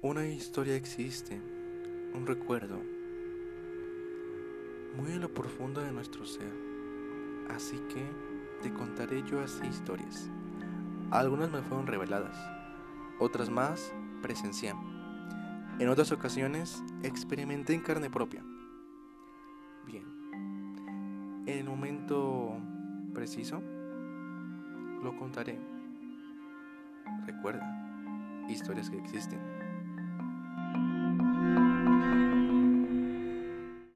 Una historia existe, un recuerdo, muy en lo profundo de nuestro ser. Así que te contaré yo así historias. Algunas me fueron reveladas, otras más presencié. En otras ocasiones experimenté en carne propia. Bien, en el momento preciso lo contaré. Recuerda, historias que existen.